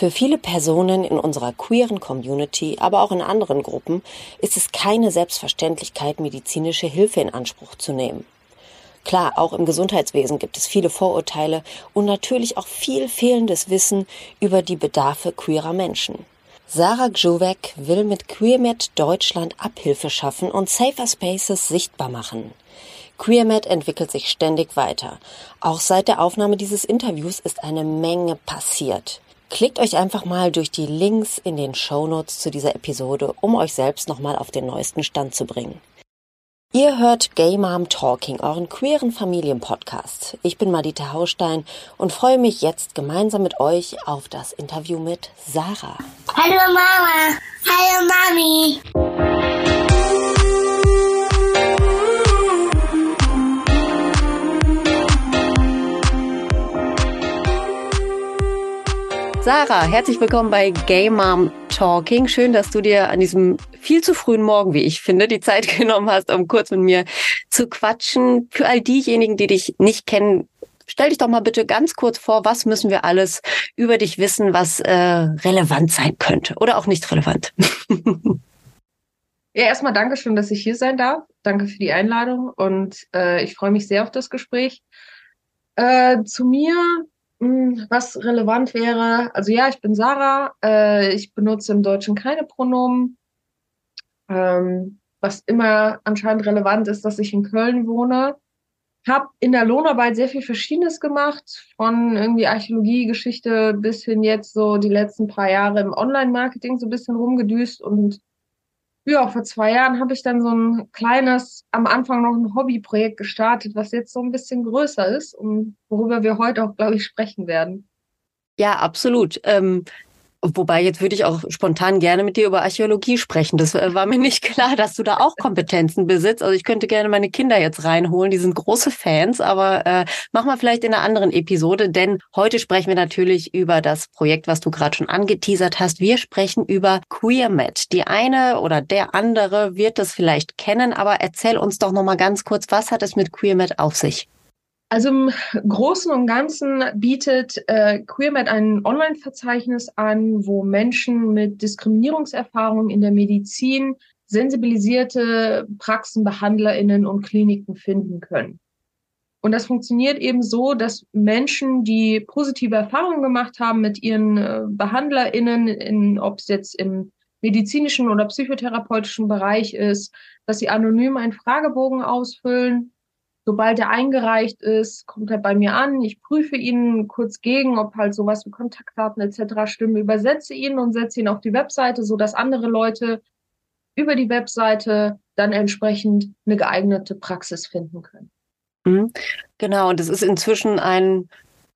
Für viele Personen in unserer queeren Community, aber auch in anderen Gruppen, ist es keine Selbstverständlichkeit, medizinische Hilfe in Anspruch zu nehmen. Klar, auch im Gesundheitswesen gibt es viele Vorurteile und natürlich auch viel fehlendes Wissen über die Bedarfe queerer Menschen. Sarah Gjuwek will mit QueerMed Deutschland Abhilfe schaffen und Safer Spaces sichtbar machen. QueerMed entwickelt sich ständig weiter. Auch seit der Aufnahme dieses Interviews ist eine Menge passiert. Klickt euch einfach mal durch die Links in den Shownotes zu dieser Episode, um euch selbst nochmal auf den neuesten Stand zu bringen. Ihr hört Gay Mom Talking, euren queeren Familienpodcast. Ich bin Madita Haustein und freue mich jetzt gemeinsam mit euch auf das Interview mit Sarah. Hallo Mama. Hallo Mami. Sarah, herzlich willkommen bei Gay Mom Talking. Schön, dass du dir an diesem viel zu frühen Morgen, wie ich finde, die Zeit genommen hast, um kurz mit mir zu quatschen. Für all diejenigen, die dich nicht kennen, stell dich doch mal bitte ganz kurz vor, was müssen wir alles über dich wissen, was äh, relevant sein könnte oder auch nicht relevant. Ja, erstmal danke schön, dass ich hier sein darf. Danke für die Einladung und äh, ich freue mich sehr auf das Gespräch. Äh, zu mir, was relevant wäre, also ja, ich bin Sarah, äh, ich benutze im Deutschen keine Pronomen. Ähm, was immer anscheinend relevant ist, dass ich in Köln wohne. Hab in der Lohnarbeit sehr viel Verschiedenes gemacht, von irgendwie Archäologie-Geschichte bis hin jetzt so die letzten paar Jahre im Online-Marketing so ein bisschen rumgedüst und ja, vor zwei Jahren habe ich dann so ein kleines, am Anfang noch ein Hobbyprojekt gestartet, was jetzt so ein bisschen größer ist und worüber wir heute auch, glaube ich, sprechen werden. Ja, absolut. Ähm, Wobei, jetzt würde ich auch spontan gerne mit dir über Archäologie sprechen. Das äh, war mir nicht klar, dass du da auch Kompetenzen besitzt. Also ich könnte gerne meine Kinder jetzt reinholen. Die sind große Fans, aber äh, machen wir vielleicht in einer anderen Episode, denn heute sprechen wir natürlich über das Projekt, was du gerade schon angeteasert hast. Wir sprechen über QueerMed. Die eine oder der andere wird das vielleicht kennen, aber erzähl uns doch nochmal ganz kurz, was hat es mit QueerMed auf sich? Also im Großen und Ganzen bietet äh, QueerMed ein Online-Verzeichnis an, wo Menschen mit Diskriminierungserfahrungen in der Medizin sensibilisierte Praxen, BehandlerInnen und Kliniken finden können. Und das funktioniert eben so, dass Menschen, die positive Erfahrungen gemacht haben mit ihren äh, BehandlerInnen, in, ob es jetzt im medizinischen oder psychotherapeutischen Bereich ist, dass sie anonym einen Fragebogen ausfüllen Sobald er eingereicht ist, kommt er bei mir an. Ich prüfe ihn kurz gegen, ob halt sowas wie Kontaktdaten etc. stimmen, übersetze ihn und setze ihn auf die Webseite, so dass andere Leute über die Webseite dann entsprechend eine geeignete Praxis finden können. Mhm. Genau, und es ist inzwischen ein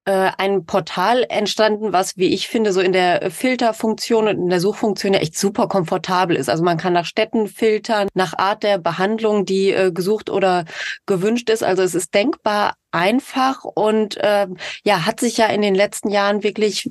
äh, ein Portal entstanden, was, wie ich finde, so in der Filterfunktion und in der Suchfunktion ja echt super komfortabel ist. Also man kann nach Städten filtern, nach Art der Behandlung, die äh, gesucht oder gewünscht ist. Also es ist denkbar einfach und äh, ja, hat sich ja in den letzten Jahren wirklich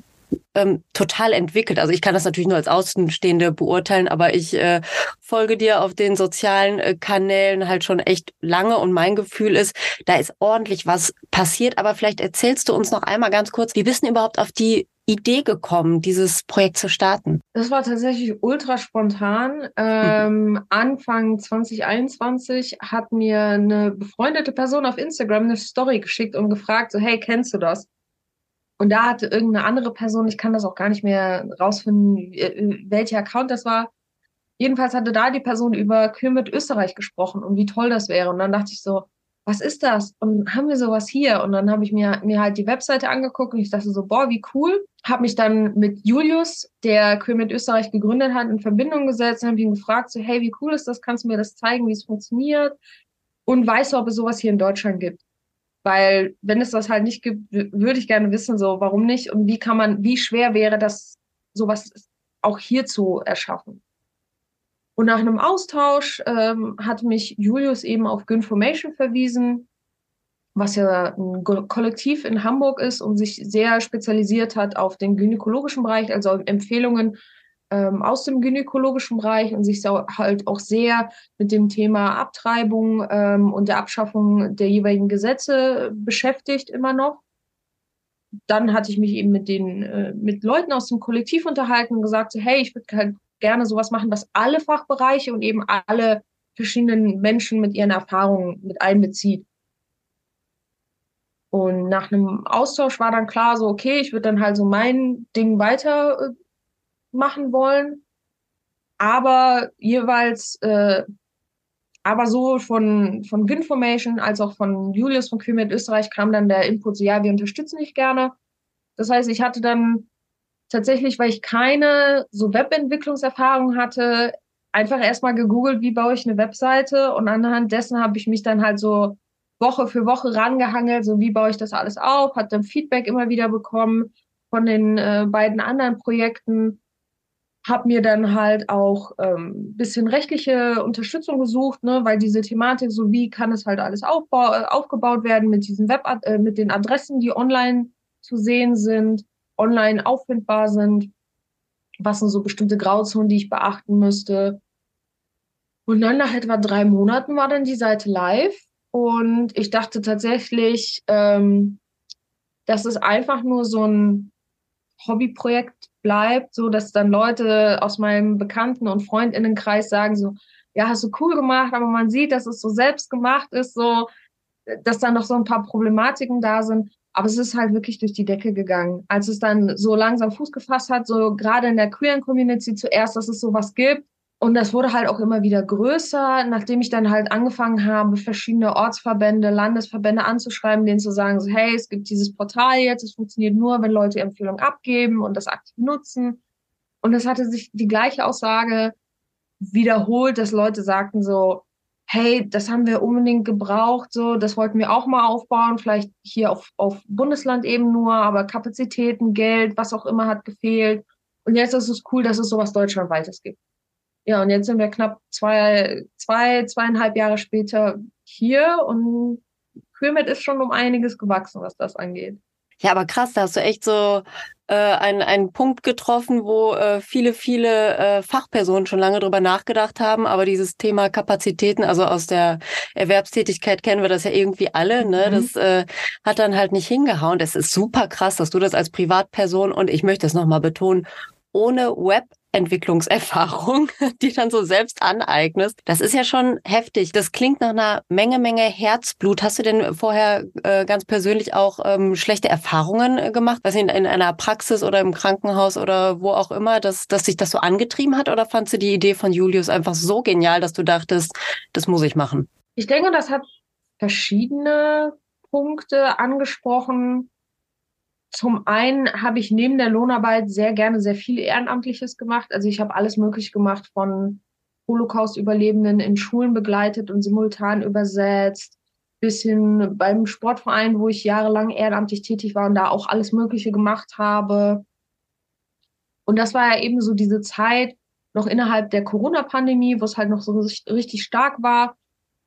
ähm, total entwickelt. Also ich kann das natürlich nur als Außenstehende beurteilen, aber ich äh, folge dir auf den sozialen äh, Kanälen halt schon echt lange und mein Gefühl ist, da ist ordentlich was passiert. Aber vielleicht erzählst du uns noch einmal ganz kurz, wie bist du überhaupt auf die Idee gekommen, dieses Projekt zu starten? Das war tatsächlich ultra spontan. Ähm, mhm. Anfang 2021 hat mir eine befreundete Person auf Instagram eine Story geschickt und gefragt, so, hey, kennst du das? Und da hatte irgendeine andere Person, ich kann das auch gar nicht mehr rausfinden, äh, welcher Account das war. Jedenfalls hatte da die Person über Kürmit Österreich gesprochen und wie toll das wäre. Und dann dachte ich so, was ist das? Und haben wir sowas hier? Und dann habe ich mir, mir halt die Webseite angeguckt und ich dachte so, boah, wie cool. Habe mich dann mit Julius, der Kürmit Österreich gegründet hat, in Verbindung gesetzt und habe ihn gefragt, so, hey, wie cool ist das? Kannst du mir das zeigen, wie es funktioniert? Und weißt du, ob es sowas hier in Deutschland gibt? Weil wenn es das halt nicht gibt, würde ich gerne wissen, so warum nicht und wie kann man, wie schwer wäre das, sowas auch hier zu erschaffen. Und nach einem Austausch ähm, hat mich Julius eben auf Gynformation verwiesen, was ja ein Kollektiv in Hamburg ist und sich sehr spezialisiert hat auf den gynäkologischen Bereich, also Empfehlungen ähm, aus dem gynäkologischen Bereich und sich halt auch sehr mit dem Thema Abtreibung ähm, und der Abschaffung der jeweiligen Gesetze beschäftigt immer noch. dann hatte ich mich eben mit den, äh, mit Leuten aus dem Kollektiv unterhalten und gesagt, hey, ich würde halt gerne sowas machen, was alle Fachbereiche und eben alle verschiedenen Menschen mit ihren Erfahrungen mit einbezieht. Und nach einem Austausch war dann klar, so, okay, ich würde dann halt so mein Ding weiter äh, machen wollen, aber jeweils, äh, aber so von, von Winformation als auch von Julius von Queermed Österreich kam dann der Input, so, ja, wir unterstützen dich gerne. Das heißt, ich hatte dann tatsächlich, weil ich keine so Webentwicklungserfahrung hatte, einfach erstmal gegoogelt, wie baue ich eine Webseite? Und anhand dessen habe ich mich dann halt so Woche für Woche rangehangelt, so wie baue ich das alles auf, hat dann Feedback immer wieder bekommen von den äh, beiden anderen Projekten, habe mir dann halt auch ähm, bisschen rechtliche Unterstützung gesucht, ne, weil diese Thematik, so wie kann es halt alles aufbau äh, aufgebaut werden mit diesen Web, äh, mit den Adressen, die online zu sehen sind, online auffindbar sind, was sind so bestimmte Grauzonen, die ich beachten müsste. Und dann nach etwa drei Monaten war dann die Seite live und ich dachte tatsächlich, ähm, dass es einfach nur so ein Hobbyprojekt bleibt, so dass dann Leute aus meinem Bekannten- und Freundinnenkreis sagen so, ja, hast du cool gemacht, aber man sieht, dass es so selbst gemacht ist, so, dass da noch so ein paar Problematiken da sind. Aber es ist halt wirklich durch die Decke gegangen. Als es dann so langsam Fuß gefasst hat, so gerade in der queeren Community zuerst, dass es sowas gibt, und das wurde halt auch immer wieder größer, nachdem ich dann halt angefangen habe, verschiedene Ortsverbände, Landesverbände anzuschreiben, denen zu sagen, so, hey, es gibt dieses Portal jetzt, es funktioniert nur, wenn Leute Empfehlungen abgeben und das aktiv nutzen. Und es hatte sich die gleiche Aussage wiederholt, dass Leute sagten so, hey, das haben wir unbedingt gebraucht, so, das wollten wir auch mal aufbauen, vielleicht hier auf, auf Bundesland eben nur, aber Kapazitäten, Geld, was auch immer hat gefehlt. Und jetzt ist es cool, dass es sowas deutschlandweites gibt. Ja, und jetzt sind wir knapp zwei, zwei, zweieinhalb Jahre später hier und Queermed ist schon um einiges gewachsen, was das angeht. Ja, aber krass, da hast du echt so äh, einen, einen Punkt getroffen, wo äh, viele, viele äh, Fachpersonen schon lange drüber nachgedacht haben. Aber dieses Thema Kapazitäten, also aus der Erwerbstätigkeit kennen wir das ja irgendwie alle, ne? Mhm. Das äh, hat dann halt nicht hingehauen. Das ist super krass, dass du das als Privatperson und ich möchte es nochmal betonen, ohne Web Entwicklungserfahrung, die dann so selbst aneignest. Das ist ja schon heftig. Das klingt nach einer Menge, Menge Herzblut. Hast du denn vorher äh, ganz persönlich auch ähm, schlechte Erfahrungen äh, gemacht? Was in, in einer Praxis oder im Krankenhaus oder wo auch immer, dass, dass sich das so angetrieben hat? Oder fandst du die Idee von Julius einfach so genial, dass du dachtest, das muss ich machen? Ich denke, das hat verschiedene Punkte angesprochen. Zum einen habe ich neben der Lohnarbeit sehr gerne sehr viel Ehrenamtliches gemacht. Also ich habe alles möglich gemacht von Holocaust-Überlebenden in Schulen begleitet und simultan übersetzt, bis hin beim Sportverein, wo ich jahrelang ehrenamtlich tätig war und da auch alles Mögliche gemacht habe. Und das war ja eben so diese Zeit noch innerhalb der Corona-Pandemie, wo es halt noch so richtig stark war.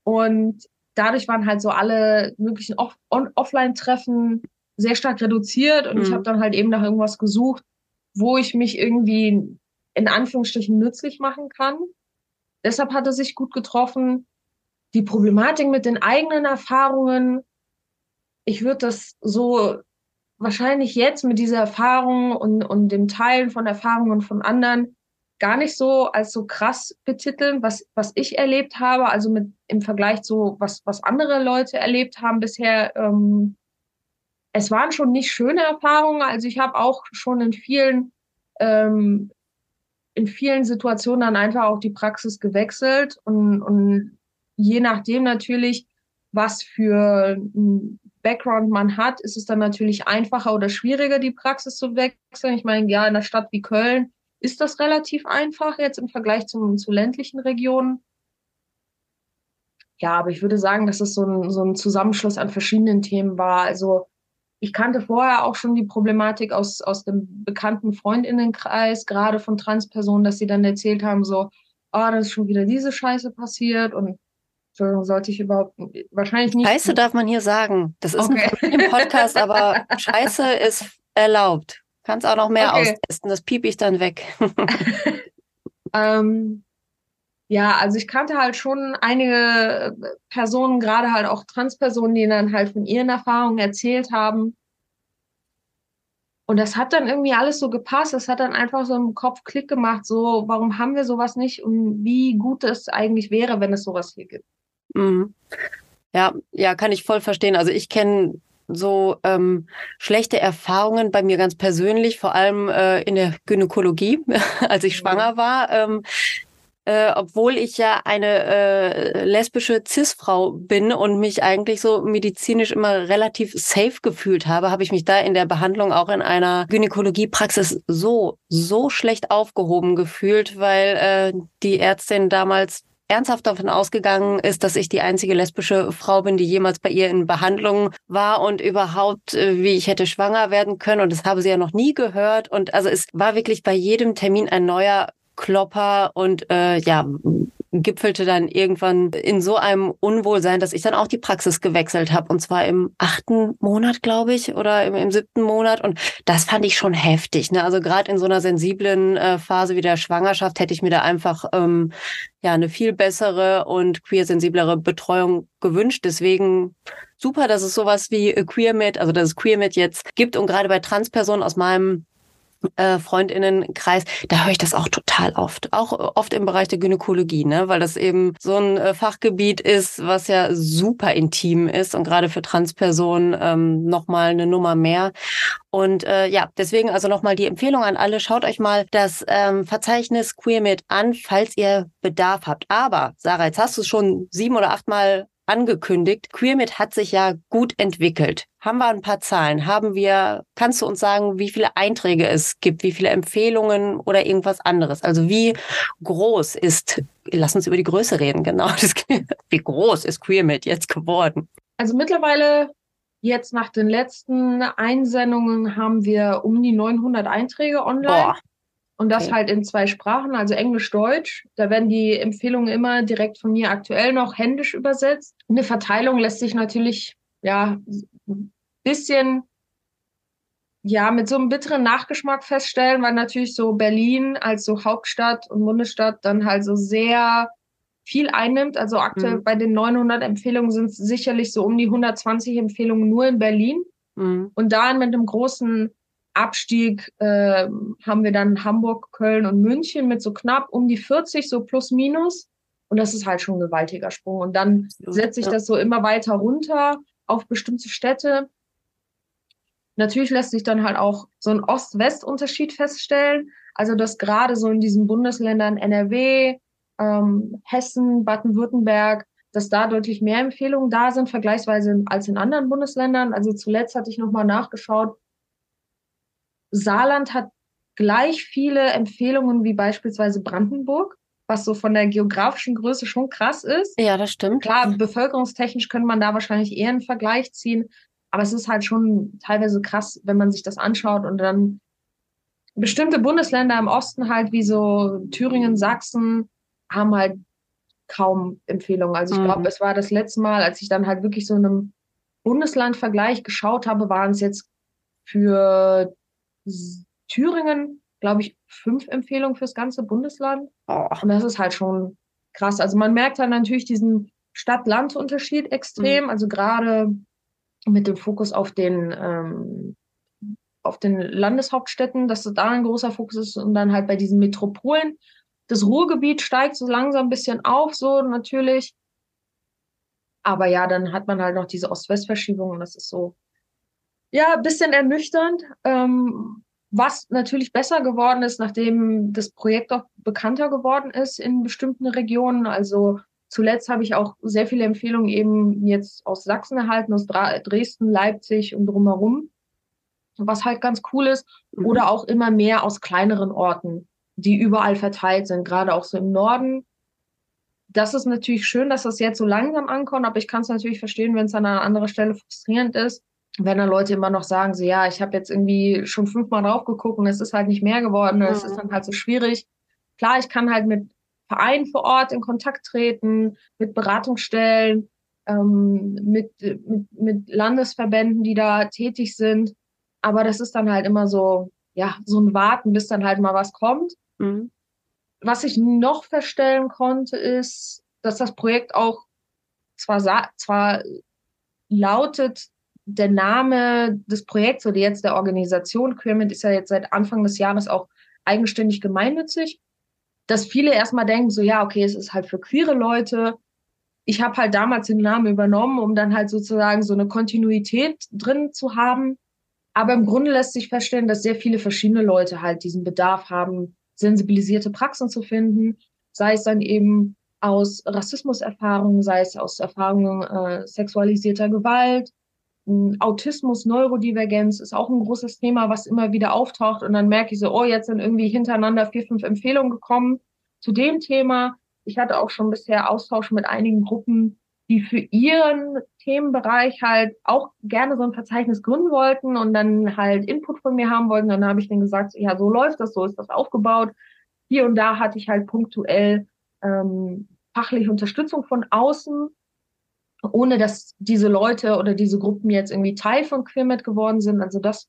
Und dadurch waren halt so alle möglichen Off Offline-Treffen sehr stark reduziert und mhm. ich habe dann halt eben nach irgendwas gesucht, wo ich mich irgendwie in Anführungsstrichen nützlich machen kann. Deshalb hat es sich gut getroffen. Die Problematik mit den eigenen Erfahrungen, ich würde das so wahrscheinlich jetzt mit dieser Erfahrung und, und dem Teilen von Erfahrungen von anderen gar nicht so als so krass betiteln, was, was ich erlebt habe, also mit im Vergleich zu was, was andere Leute erlebt haben bisher, ähm, es waren schon nicht schöne Erfahrungen. Also ich habe auch schon in vielen, ähm, in vielen Situationen dann einfach auch die Praxis gewechselt und, und je nachdem natürlich, was für ein Background man hat, ist es dann natürlich einfacher oder schwieriger, die Praxis zu wechseln. Ich meine, ja, in einer Stadt wie Köln ist das relativ einfach jetzt im Vergleich zum, zu ländlichen Regionen. Ja, aber ich würde sagen, dass es so ein, so ein Zusammenschluss an verschiedenen Themen war. Also ich kannte vorher auch schon die Problematik aus, aus dem bekannten Freundinnenkreis, gerade von Transpersonen, dass sie dann erzählt haben, so, ah, oh, da ist schon wieder diese Scheiße passiert und Entschuldigung, sollte ich überhaupt wahrscheinlich nicht. Scheiße darf man hier sagen. Das ist okay. ein Podcast, aber Scheiße ist erlaubt. Kannst auch noch mehr okay. austesten, das piep ich dann weg. ähm, ja, also ich kannte halt schon einige Personen, gerade halt auch Transpersonen, die dann halt von ihren Erfahrungen erzählt haben. Und das hat dann irgendwie alles so gepasst. Das hat dann einfach so im Kopf Klick gemacht, so, warum haben wir sowas nicht und wie gut es eigentlich wäre, wenn es sowas hier gibt. Mhm. Ja, ja, kann ich voll verstehen. Also ich kenne so ähm, schlechte Erfahrungen bei mir ganz persönlich, vor allem äh, in der Gynäkologie, als ich mhm. schwanger war. Ähm, äh, obwohl ich ja eine äh, lesbische Cis-Frau bin und mich eigentlich so medizinisch immer relativ safe gefühlt habe, habe ich mich da in der Behandlung auch in einer Gynäkologiepraxis so, so schlecht aufgehoben gefühlt, weil äh, die Ärztin damals ernsthaft davon ausgegangen ist, dass ich die einzige lesbische Frau bin, die jemals bei ihr in Behandlung war und überhaupt, äh, wie ich hätte schwanger werden können. Und das habe sie ja noch nie gehört. Und also es war wirklich bei jedem Termin ein neuer Klopper und äh, ja, gipfelte dann irgendwann in so einem Unwohlsein, dass ich dann auch die Praxis gewechselt habe. Und zwar im achten Monat, glaube ich, oder im, im, siebten Monat. Und das fand ich schon heftig. Ne? Also gerade in so einer sensiblen äh, Phase wie der Schwangerschaft hätte ich mir da einfach ähm, ja eine viel bessere und queer-sensiblere Betreuung gewünscht. Deswegen super, dass es sowas wie QueerMed, also dass es QueerMed jetzt gibt und gerade bei Transpersonen aus meinem äh, Freundinnenkreis, da höre ich das auch total oft. Auch oft im Bereich der Gynäkologie, ne? weil das eben so ein äh, Fachgebiet ist, was ja super intim ist und gerade für Transpersonen ähm, nochmal eine Nummer mehr. Und äh, ja, deswegen also nochmal die Empfehlung an alle, schaut euch mal das ähm, Verzeichnis QueerMed an, falls ihr Bedarf habt. Aber, Sarah, jetzt hast du es schon sieben oder achtmal angekündigt. QueerMit hat sich ja gut entwickelt. Haben wir ein paar Zahlen? Haben wir, kannst du uns sagen, wie viele Einträge es gibt, wie viele Empfehlungen oder irgendwas anderes? Also wie groß ist, lass uns über die Größe reden, genau. Das, wie groß ist QueerMit jetzt geworden? Also mittlerweile Jetzt nach den letzten Einsendungen haben wir um die 900 Einträge online. Boah. Und das okay. halt in zwei Sprachen, also Englisch, Deutsch. Da werden die Empfehlungen immer direkt von mir aktuell noch händisch übersetzt. Eine Verteilung lässt sich natürlich, ja, bisschen, ja, mit so einem bitteren Nachgeschmack feststellen, weil natürlich so Berlin als so Hauptstadt und Bundesstadt dann halt so sehr viel einnimmt. Also aktuell mhm. bei den 900 Empfehlungen sind es sicherlich so um die 120 Empfehlungen nur in Berlin. Mhm. Und da mit einem großen Abstieg äh, haben wir dann Hamburg, Köln und München mit so knapp um die 40, so plus minus. Und das ist halt schon ein gewaltiger Sprung. Und dann setze ich das so immer weiter runter auf bestimmte Städte. Natürlich lässt sich dann halt auch so ein Ost-West-Unterschied feststellen. Also dass gerade so in diesen Bundesländern NRW, ähm, Hessen, Baden-Württemberg, dass da deutlich mehr Empfehlungen da sind, vergleichsweise als in anderen Bundesländern. Also zuletzt hatte ich nochmal nachgeschaut, Saarland hat gleich viele Empfehlungen wie beispielsweise Brandenburg, was so von der geografischen Größe schon krass ist. Ja, das stimmt. Klar, bevölkerungstechnisch könnte man da wahrscheinlich eher einen Vergleich ziehen, aber es ist halt schon teilweise krass, wenn man sich das anschaut und dann bestimmte Bundesländer im Osten halt wie so Thüringen, Sachsen haben halt kaum Empfehlungen. Also ich mhm. glaube, es war das letzte Mal, als ich dann halt wirklich so in einem Bundeslandvergleich geschaut habe, waren es jetzt für Thüringen, glaube ich, fünf Empfehlungen fürs ganze Bundesland. Oh. Und das ist halt schon krass. Also man merkt halt natürlich diesen Stadt-Land-Unterschied extrem. Mhm. Also gerade mit dem Fokus auf den ähm, auf den Landeshauptstädten, dass da ein großer Fokus ist und dann halt bei diesen Metropolen. Das Ruhrgebiet steigt so langsam ein bisschen auf, so natürlich. Aber ja, dann hat man halt noch diese Ost-West-Verschiebung und das ist so ja, ein bisschen ernüchternd. Ähm, was natürlich besser geworden ist, nachdem das Projekt auch bekannter geworden ist in bestimmten Regionen. Also zuletzt habe ich auch sehr viele Empfehlungen eben jetzt aus Sachsen erhalten, aus Dresden, Leipzig und drumherum, was halt ganz cool ist. Mhm. Oder auch immer mehr aus kleineren Orten, die überall verteilt sind, gerade auch so im Norden. Das ist natürlich schön, dass das jetzt so langsam ankommt, aber ich kann es natürlich verstehen, wenn es an einer anderen Stelle frustrierend ist wenn dann Leute immer noch sagen, so ja, ich habe jetzt irgendwie schon fünfmal drauf geguckt und es ist halt nicht mehr geworden, es ist dann halt so schwierig. Klar, ich kann halt mit Vereinen vor Ort in Kontakt treten, mit Beratungsstellen, ähm, mit, mit, mit Landesverbänden, die da tätig sind. Aber das ist dann halt immer so, ja, so ein Warten, bis dann halt mal was kommt. Mhm. Was ich noch feststellen konnte, ist, dass das Projekt auch zwar, zwar lautet, der Name des Projekts oder jetzt der Organisation Queermint ist ja jetzt seit Anfang des Jahres auch eigenständig gemeinnützig, dass viele erstmal denken, so ja, okay, es ist halt für queere Leute. Ich habe halt damals den Namen übernommen, um dann halt sozusagen so eine Kontinuität drin zu haben. Aber im Grunde lässt sich feststellen, dass sehr viele verschiedene Leute halt diesen Bedarf haben, sensibilisierte Praxen zu finden, sei es dann eben aus Rassismuserfahrungen, sei es aus Erfahrungen äh, sexualisierter Gewalt, Autismus, Neurodivergenz ist auch ein großes Thema, was immer wieder auftaucht. Und dann merke ich so, oh, jetzt sind irgendwie hintereinander vier, fünf Empfehlungen gekommen zu dem Thema. Ich hatte auch schon bisher Austausch mit einigen Gruppen, die für ihren Themenbereich halt auch gerne so ein Verzeichnis gründen wollten und dann halt Input von mir haben wollten. Dann habe ich denen gesagt, ja, so läuft das, so ist das aufgebaut. Hier und da hatte ich halt punktuell ähm, fachliche Unterstützung von außen, ohne dass diese Leute oder diese Gruppen jetzt irgendwie Teil von Queermed geworden sind. Also das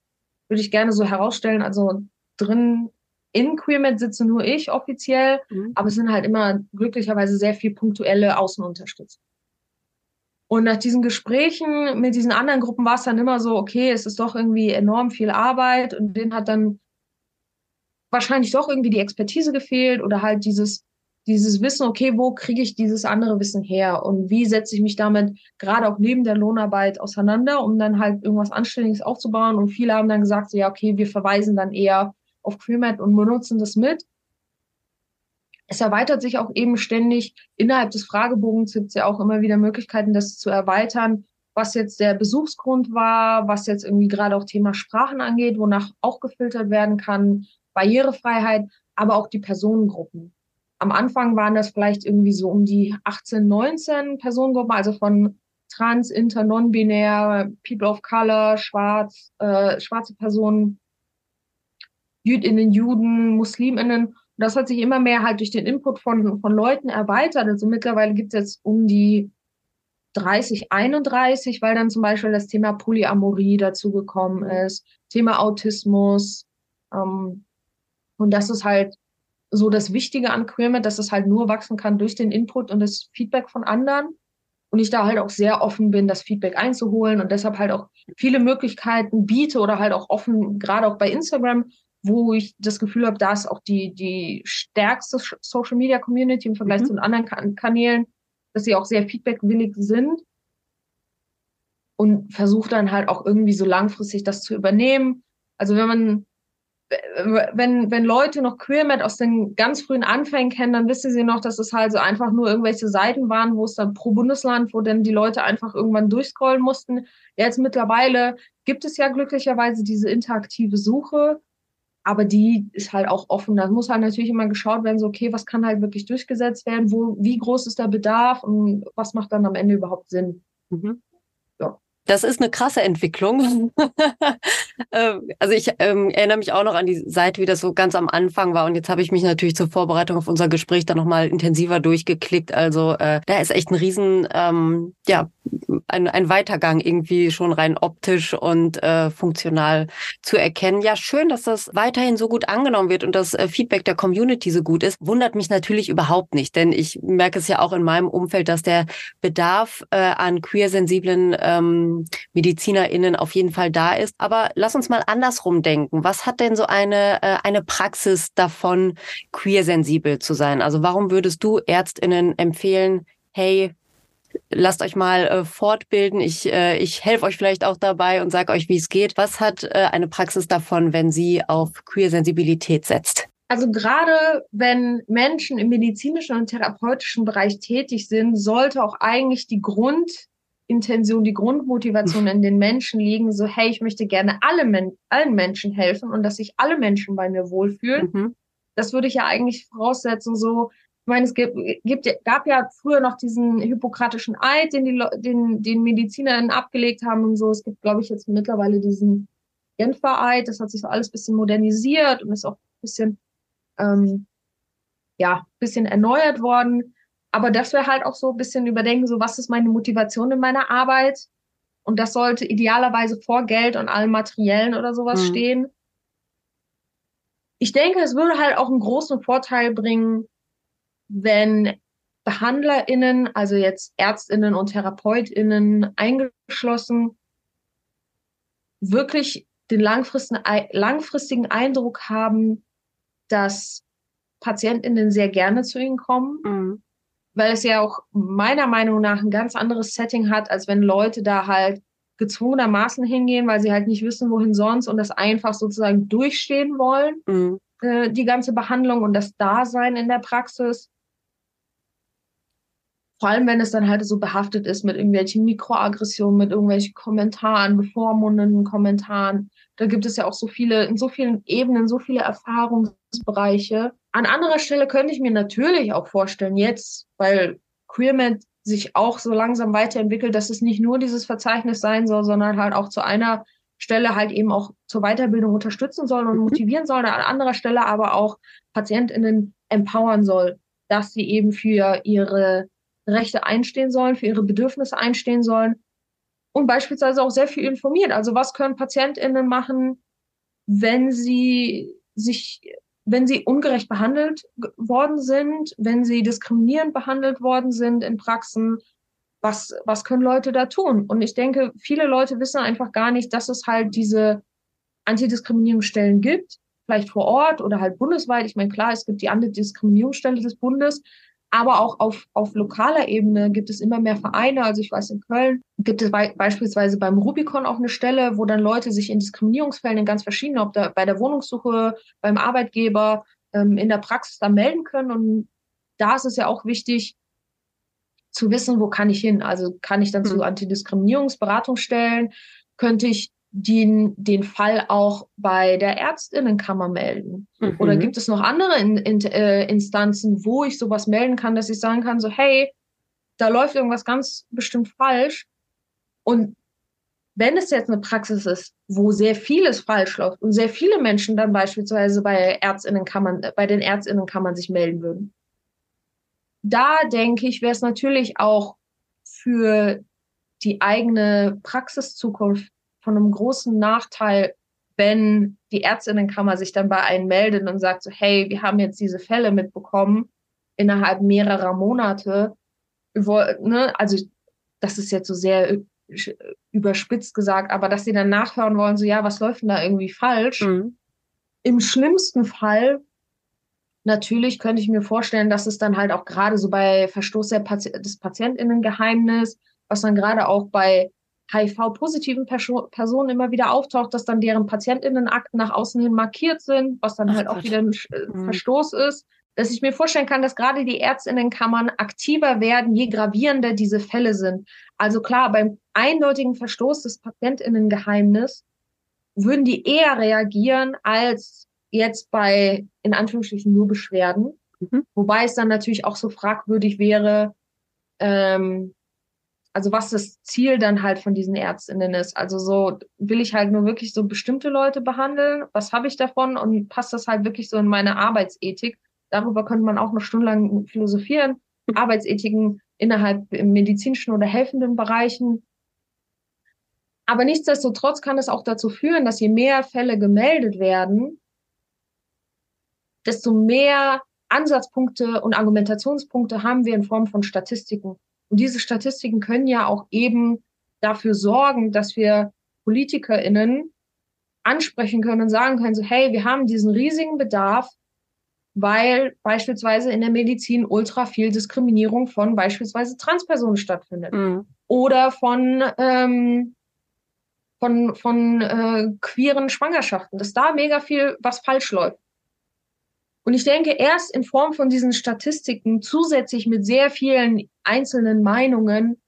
würde ich gerne so herausstellen. Also drin in Queermed sitze nur ich offiziell, mhm. aber es sind halt immer glücklicherweise sehr viel punktuelle Außenunterstützung. Und nach diesen Gesprächen mit diesen anderen Gruppen war es dann immer so, okay, es ist doch irgendwie enorm viel Arbeit und denen hat dann wahrscheinlich doch irgendwie die Expertise gefehlt oder halt dieses dieses Wissen, okay, wo kriege ich dieses andere Wissen her und wie setze ich mich damit gerade auch neben der Lohnarbeit auseinander, um dann halt irgendwas Anständiges aufzubauen. Und viele haben dann gesagt, so, ja, okay, wir verweisen dann eher auf QueerMed und benutzen das mit. Es erweitert sich auch eben ständig. Innerhalb des Fragebogens gibt es ja auch immer wieder Möglichkeiten, das zu erweitern, was jetzt der Besuchsgrund war, was jetzt irgendwie gerade auch Thema Sprachen angeht, wonach auch gefiltert werden kann, Barrierefreiheit, aber auch die Personengruppen am Anfang waren das vielleicht irgendwie so um die 18, 19 Personengruppen, also von trans, inter, non-binär, people of color, schwarz, äh, schwarze Personen, Jüdinnen, Juden, Musliminnen. Und das hat sich immer mehr halt durch den Input von, von Leuten erweitert. Also mittlerweile gibt es jetzt um die 30, 31, weil dann zum Beispiel das Thema Polyamorie dazugekommen ist, Thema Autismus. Ähm, und das ist halt so das Wichtige an Queermet, dass es halt nur wachsen kann durch den Input und das Feedback von anderen. Und ich da halt auch sehr offen bin, das Feedback einzuholen und deshalb halt auch viele Möglichkeiten biete oder halt auch offen, gerade auch bei Instagram, wo ich das Gefühl habe, da ist auch die, die stärkste Social Media Community im Vergleich mhm. zu den anderen kan Kanälen, dass sie auch sehr feedbackwillig sind und versuche dann halt auch irgendwie so langfristig das zu übernehmen. Also wenn man wenn, wenn Leute noch QueerMed aus den ganz frühen Anfängen kennen, dann wissen sie noch, dass es halt so einfach nur irgendwelche Seiten waren, wo es dann pro Bundesland, wo dann die Leute einfach irgendwann durchscrollen mussten. Jetzt mittlerweile gibt es ja glücklicherweise diese interaktive Suche, aber die ist halt auch offen. Da muss halt natürlich immer geschaut werden, so, okay, was kann halt wirklich durchgesetzt werden, wo, wie groß ist der Bedarf und was macht dann am Ende überhaupt Sinn. Mhm. Das ist eine krasse Entwicklung. Ähm, also ich ähm, erinnere mich auch noch an die Seite, wie das so ganz am Anfang war. Und jetzt habe ich mich natürlich zur Vorbereitung auf unser Gespräch dann nochmal intensiver durchgeklickt. Also äh, da ist echt ein riesen, ähm, ja, ein, ein Weitergang irgendwie schon rein optisch und äh, funktional zu erkennen. Ja, schön, dass das weiterhin so gut angenommen wird und das äh, Feedback der Community so gut ist. Wundert mich natürlich überhaupt nicht, denn ich merke es ja auch in meinem Umfeld, dass der Bedarf äh, an queersensiblen ähm, MedizinerInnen auf jeden Fall da ist. Aber lass uns mal andersrum denken. Was hat denn so eine, äh, eine Praxis davon, queersensibel zu sein? Also warum würdest du ÄrztInnen empfehlen, hey, lasst euch mal äh, fortbilden. Ich, äh, ich helfe euch vielleicht auch dabei und sage euch, wie es geht. Was hat äh, eine Praxis davon, wenn sie auf Queersensibilität setzt? Also gerade wenn Menschen im medizinischen und therapeutischen Bereich tätig sind, sollte auch eigentlich die Grund Intention, die Grundmotivation in den Menschen liegen, so, hey, ich möchte gerne alle Men allen Menschen helfen und dass sich alle Menschen bei mir wohlfühlen. Mhm. Das würde ich ja eigentlich voraussetzen, so, ich meine, es gibt, gibt, gab ja früher noch diesen hippokratischen Eid, den die den, den MedizinerInnen abgelegt haben und so. Es gibt, glaube ich, jetzt mittlerweile diesen Genfer Eid. Das hat sich so alles bisschen modernisiert und ist auch ein bisschen, ähm, ja, bisschen erneuert worden. Aber das wäre halt auch so ein bisschen überdenken, so was ist meine Motivation in meiner Arbeit? Und das sollte idealerweise vor Geld und allem Materiellen oder sowas mhm. stehen. Ich denke, es würde halt auch einen großen Vorteil bringen, wenn BehandlerInnen, also jetzt ÄrztInnen und TherapeutInnen eingeschlossen, wirklich den langfristigen, langfristigen Eindruck haben, dass PatientInnen sehr gerne zu ihnen kommen, mhm. Weil es ja auch meiner Meinung nach ein ganz anderes Setting hat, als wenn Leute da halt gezwungenermaßen hingehen, weil sie halt nicht wissen, wohin sonst und das einfach sozusagen durchstehen wollen, mhm. äh, die ganze Behandlung und das Dasein in der Praxis. Vor allem, wenn es dann halt so behaftet ist mit irgendwelchen Mikroaggressionen, mit irgendwelchen Kommentaren, bevormundenden Kommentaren. Da gibt es ja auch so viele, in so vielen Ebenen, so viele Erfahrungsbereiche. An anderer Stelle könnte ich mir natürlich auch vorstellen, jetzt, weil QueerMed sich auch so langsam weiterentwickelt, dass es nicht nur dieses Verzeichnis sein soll, sondern halt auch zu einer Stelle halt eben auch zur Weiterbildung unterstützen soll und mhm. motivieren soll, an anderer Stelle aber auch PatientInnen empowern soll, dass sie eben für ihre Rechte einstehen sollen, für ihre Bedürfnisse einstehen sollen und beispielsweise auch sehr viel informiert. Also was können PatientInnen machen, wenn sie sich, wenn sie ungerecht behandelt worden sind, wenn sie diskriminierend behandelt worden sind in Praxen, was, was können Leute da tun? Und ich denke, viele Leute wissen einfach gar nicht, dass es halt diese Antidiskriminierungsstellen gibt, vielleicht vor Ort oder halt bundesweit. Ich meine, klar, es gibt die Antidiskriminierungsstelle des Bundes, aber auch auf, auf lokaler Ebene gibt es immer mehr Vereine. Also ich weiß, in Köln gibt es be beispielsweise beim Rubicon auch eine Stelle, wo dann Leute sich in Diskriminierungsfällen in ganz verschiedenen, ob da bei der Wohnungssuche, beim Arbeitgeber, ähm, in der Praxis da melden können. Und da ist es ja auch wichtig zu wissen, wo kann ich hin? Also kann ich dann mhm. zu Antidiskriminierungsberatungsstellen? Könnte ich den, den Fall auch bei der Ärztinnenkammer melden? Mhm. Oder gibt es noch andere in, in, äh, Instanzen, wo ich sowas melden kann, dass ich sagen kann, so, hey, da läuft irgendwas ganz bestimmt falsch. Und wenn es jetzt eine Praxis ist, wo sehr vieles falsch läuft und sehr viele Menschen dann beispielsweise bei Ärztinnenkammern, bei den Ärztinnenkammern sich melden würden, da denke ich, wäre es natürlich auch für die eigene Praxiszukunft von einem großen Nachteil, wenn die Ärztinnenkammer sich dann bei einem meldet und sagt so, hey, wir haben jetzt diese Fälle mitbekommen innerhalb mehrerer Monate. Ne? Also das ist jetzt so sehr überspitzt gesagt, aber dass sie dann nachhören wollen, so ja, was läuft denn da irgendwie falsch? Mhm. Im schlimmsten Fall natürlich könnte ich mir vorstellen, dass es dann halt auch gerade so bei Verstoß Pati des Patientinnengeheimnis, was dann gerade auch bei HIV-positiven Personen immer wieder auftaucht, dass dann deren Patientinnenakten nach außen hin markiert sind, was dann Ach halt Gott. auch wieder ein äh, mhm. Verstoß ist. Dass ich mir vorstellen kann, dass gerade die Ärztinnenkammern aktiver werden, je gravierender diese Fälle sind. Also klar, beim eindeutigen Verstoß des Patientinnengeheimnis würden die eher reagieren als jetzt bei, in Anführungsstrichen, nur Beschwerden. Mhm. Wobei es dann natürlich auch so fragwürdig wäre, ähm, also was das Ziel dann halt von diesen Ärztinnen ist. Also so will ich halt nur wirklich so bestimmte Leute behandeln. Was habe ich davon und passt das halt wirklich so in meine Arbeitsethik? Darüber könnte man auch noch stundenlang philosophieren. Arbeitsethiken innerhalb im medizinischen oder helfenden Bereichen. Aber nichtsdestotrotz kann es auch dazu führen, dass je mehr Fälle gemeldet werden, desto mehr Ansatzpunkte und Argumentationspunkte haben wir in Form von Statistiken. Und diese Statistiken können ja auch eben dafür sorgen, dass wir PolitikerInnen ansprechen können und sagen können, so, hey, wir haben diesen riesigen Bedarf, weil beispielsweise in der Medizin ultra viel Diskriminierung von beispielsweise Transpersonen stattfindet. Mhm. Oder von, ähm, von, von äh, queeren Schwangerschaften, dass da mega viel was falsch läuft. Und ich denke, erst in Form von diesen Statistiken zusätzlich mit sehr vielen einzelnen Meinungen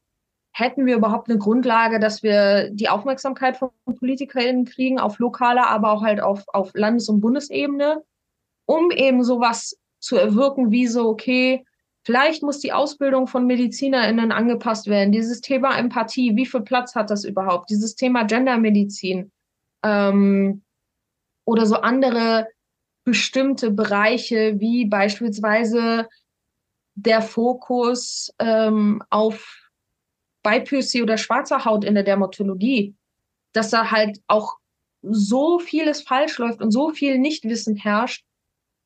hätten wir überhaupt eine Grundlage, dass wir die Aufmerksamkeit von PolitikerInnen kriegen, auf lokaler, aber auch halt auf, auf Landes- und Bundesebene, um eben sowas zu erwirken, wie so, okay, vielleicht muss die Ausbildung von MedizinerInnen angepasst werden. Dieses Thema Empathie, wie viel Platz hat das überhaupt? Dieses Thema Gendermedizin ähm, oder so andere bestimmte Bereiche wie beispielsweise der Fokus ähm, auf Beipüsi oder schwarzer Haut in der Dermatologie, dass da halt auch so vieles falsch läuft und so viel Nichtwissen herrscht,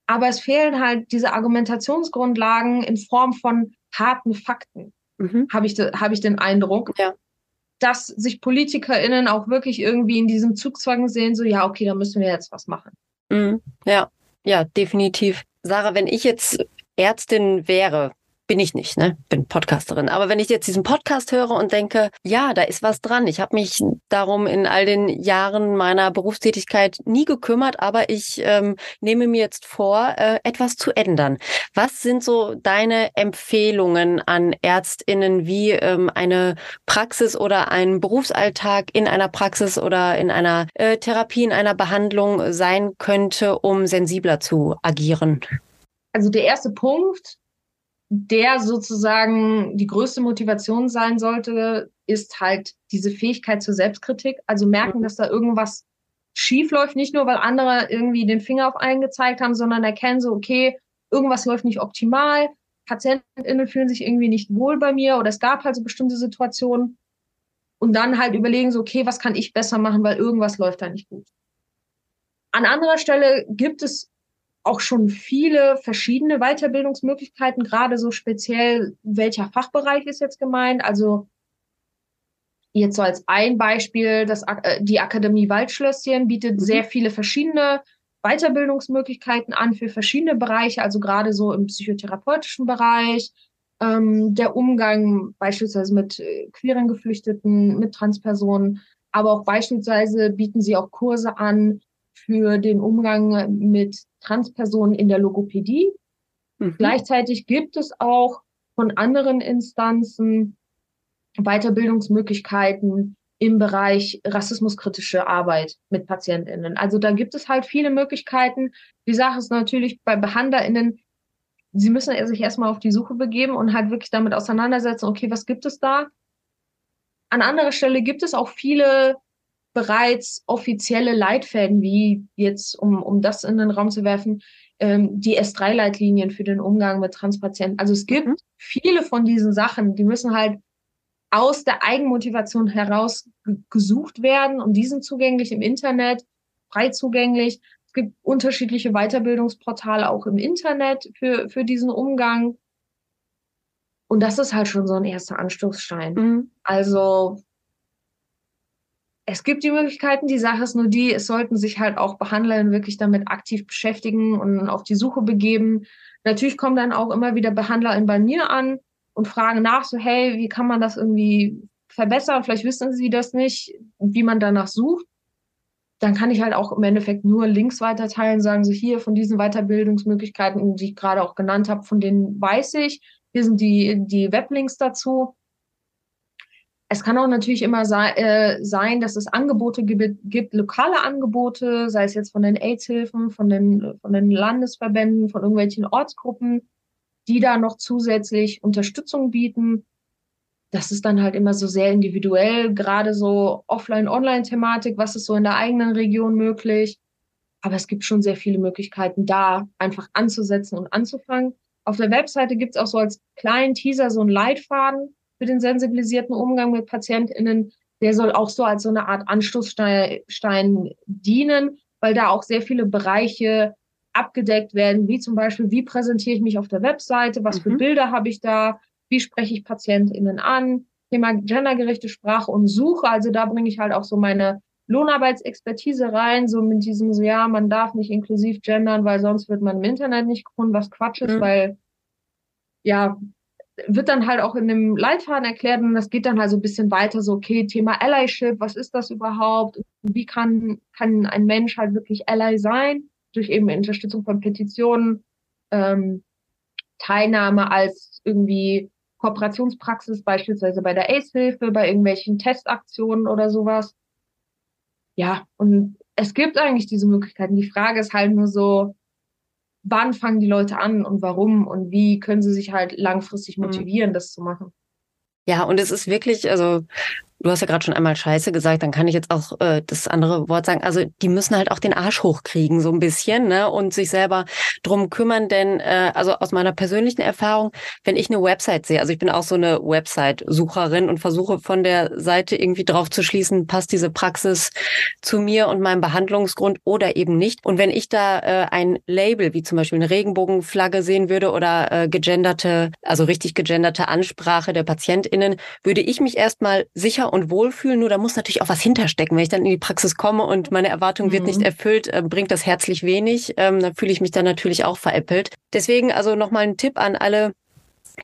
aber es fehlen halt diese Argumentationsgrundlagen in Form von harten Fakten, mhm. habe ich, hab ich den Eindruck. Ja. dass sich PolitikerInnen auch wirklich irgendwie in diesem Zugzwang sehen, so, ja, okay, da müssen wir jetzt was machen. Mhm. Ja, ja, definitiv. Sarah, wenn ich jetzt Ärztin wäre, bin ich nicht, ne? Bin Podcasterin. Aber wenn ich jetzt diesen Podcast höre und denke, ja, da ist was dran. Ich habe mich darum in all den Jahren meiner Berufstätigkeit nie gekümmert, aber ich ähm, nehme mir jetzt vor, äh, etwas zu ändern. Was sind so deine Empfehlungen an Ärztinnen, wie ähm, eine Praxis oder ein Berufsalltag in einer Praxis oder in einer äh, Therapie, in einer Behandlung sein könnte, um sensibler zu agieren? Also der erste Punkt, der sozusagen die größte Motivation sein sollte, ist halt diese Fähigkeit zur Selbstkritik. Also merken, mhm. dass da irgendwas schief läuft, nicht nur, weil andere irgendwie den Finger auf einen gezeigt haben, sondern erkennen so, okay, irgendwas läuft nicht optimal, PatientInnen fühlen sich irgendwie nicht wohl bei mir oder es gab halt so bestimmte Situationen und dann halt überlegen so, okay, was kann ich besser machen, weil irgendwas läuft da nicht gut. An anderer Stelle gibt es auch schon viele verschiedene Weiterbildungsmöglichkeiten, gerade so speziell, welcher Fachbereich ist jetzt gemeint. Also jetzt so als ein Beispiel, das, äh, die Akademie Waldschlösschen bietet mhm. sehr viele verschiedene Weiterbildungsmöglichkeiten an für verschiedene Bereiche, also gerade so im psychotherapeutischen Bereich, ähm, der Umgang beispielsweise mit äh, queeren Geflüchteten, mit Transpersonen, aber auch beispielsweise bieten sie auch Kurse an für den Umgang mit Transpersonen in der Logopädie. Mhm. Gleichzeitig gibt es auch von anderen Instanzen Weiterbildungsmöglichkeiten im Bereich rassismuskritische Arbeit mit PatientInnen. Also da gibt es halt viele Möglichkeiten. Die Sache ist natürlich bei BehandlerInnen, sie müssen sich erstmal auf die Suche begeben und halt wirklich damit auseinandersetzen, okay, was gibt es da? An anderer Stelle gibt es auch viele bereits offizielle Leitfäden, wie jetzt, um, um das in den Raum zu werfen, ähm, die S3-Leitlinien für den Umgang mit Transpatienten. Also es gibt mhm. viele von diesen Sachen, die müssen halt aus der Eigenmotivation heraus gesucht werden und die sind zugänglich im Internet, frei zugänglich. Es gibt unterschiedliche Weiterbildungsportale auch im Internet für, für diesen Umgang. Und das ist halt schon so ein erster Anstoßstein. Mhm. Also es gibt die Möglichkeiten, die Sache ist nur die, es sollten sich halt auch Behandlerinnen wirklich damit aktiv beschäftigen und auf die Suche begeben. Natürlich kommen dann auch immer wieder BehandlerInnen bei mir an und fragen nach, so, hey, wie kann man das irgendwie verbessern? Vielleicht wissen sie das nicht, wie man danach sucht. Dann kann ich halt auch im Endeffekt nur Links weiterteilen, sagen sie hier von diesen Weiterbildungsmöglichkeiten, die ich gerade auch genannt habe, von denen weiß ich. Hier sind die, die Weblinks dazu. Es kann auch natürlich immer sei, äh, sein, dass es Angebote gibt, gibt, lokale Angebote, sei es jetzt von den AIDS-Hilfen, von den, von den Landesverbänden, von irgendwelchen Ortsgruppen, die da noch zusätzlich Unterstützung bieten. Das ist dann halt immer so sehr individuell, gerade so Offline-Online-Thematik, was ist so in der eigenen Region möglich. Aber es gibt schon sehr viele Möglichkeiten, da einfach anzusetzen und anzufangen. Auf der Webseite gibt es auch so als kleinen Teaser so einen Leitfaden, für den sensibilisierten Umgang mit PatientInnen, der soll auch so als so eine Art Anstoßstein dienen, weil da auch sehr viele Bereiche abgedeckt werden, wie zum Beispiel, wie präsentiere ich mich auf der Webseite, was für mhm. Bilder habe ich da, wie spreche ich PatientInnen an, Thema gendergerechte Sprache und Suche, also da bringe ich halt auch so meine Lohnarbeitsexpertise rein, so mit diesem so, ja, man darf nicht inklusiv gendern, weil sonst wird man im Internet nicht gefunden, was Quatsch ist, mhm. weil ja, wird dann halt auch in dem Leitfaden erklärt und das geht dann halt so ein bisschen weiter, so, okay, Thema Allyship, was ist das überhaupt? Wie kann, kann ein Mensch halt wirklich Ally sein? Durch eben Unterstützung von Petitionen, ähm, Teilnahme als irgendwie Kooperationspraxis, beispielsweise bei der ACE-Hilfe, bei irgendwelchen Testaktionen oder sowas. Ja, und es gibt eigentlich diese Möglichkeiten. Die Frage ist halt nur so, wann fangen die Leute an und warum und wie können sie sich halt langfristig mhm. motivieren, mhm. das zu machen. Ja, und es ist wirklich, also Du hast ja gerade schon einmal Scheiße gesagt, dann kann ich jetzt auch äh, das andere Wort sagen. Also die müssen halt auch den Arsch hochkriegen so ein bisschen ne und sich selber drum kümmern, denn äh, also aus meiner persönlichen Erfahrung, wenn ich eine Website sehe, also ich bin auch so eine Website-Sucherin und versuche von der Seite irgendwie drauf zu schließen, passt diese Praxis zu mir und meinem Behandlungsgrund oder eben nicht. Und wenn ich da äh, ein Label wie zum Beispiel eine Regenbogenflagge sehen würde oder äh, gegenderte, also richtig gegenderte Ansprache der PatientInnen, würde ich mich erstmal sicher und Wohlfühlen, nur da muss natürlich auch was hinterstecken. Wenn ich dann in die Praxis komme und meine Erwartung mhm. wird nicht erfüllt, äh, bringt das herzlich wenig. Ähm, dann fühle ich mich dann natürlich auch veräppelt. Deswegen also nochmal ein Tipp an alle,